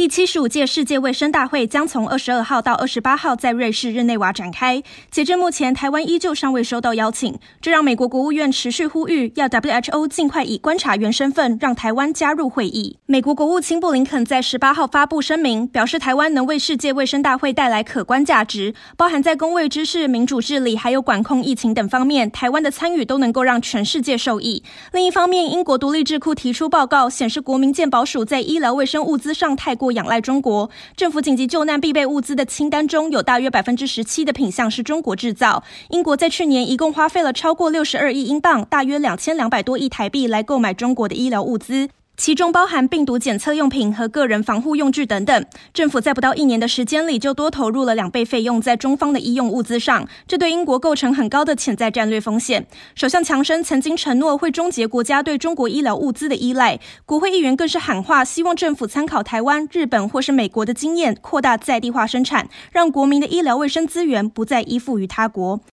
第七十五届世界卫生大会将从二十二号到二十八号在瑞士日内瓦展开。截至目前，台湾依旧尚未收到邀请，这让美国国务院持续呼吁要 WHO 尽快以观察员身份让台湾加入会议。美国国务卿布林肯在十八号发布声明，表示台湾能为世界卫生大会带来可观价值，包含在公卫知识、民主治理还有管控疫情等方面，台湾的参与都能够让全世界受益。另一方面，英国独立智库提出报告显示，国民健保署在医疗卫生物资上太过仰赖中国，政府紧急救难必备物资的清单中有大约百分之十七的品项是中国制造。英国在去年一共花费了超过六十二亿英镑，大约两千两百多亿台币来购买中国的医疗物资。其中包含病毒检测用品和个人防护用具等等。政府在不到一年的时间里，就多投入了两倍费用在中方的医用物资上，这对英国构成很高的潜在战略风险。首相强生曾经承诺会终结国家对中国医疗物资的依赖，国会议员更是喊话，希望政府参考台湾、日本或是美国的经验，扩大在地化生产，让国民的医疗卫生资源不再依附于他国。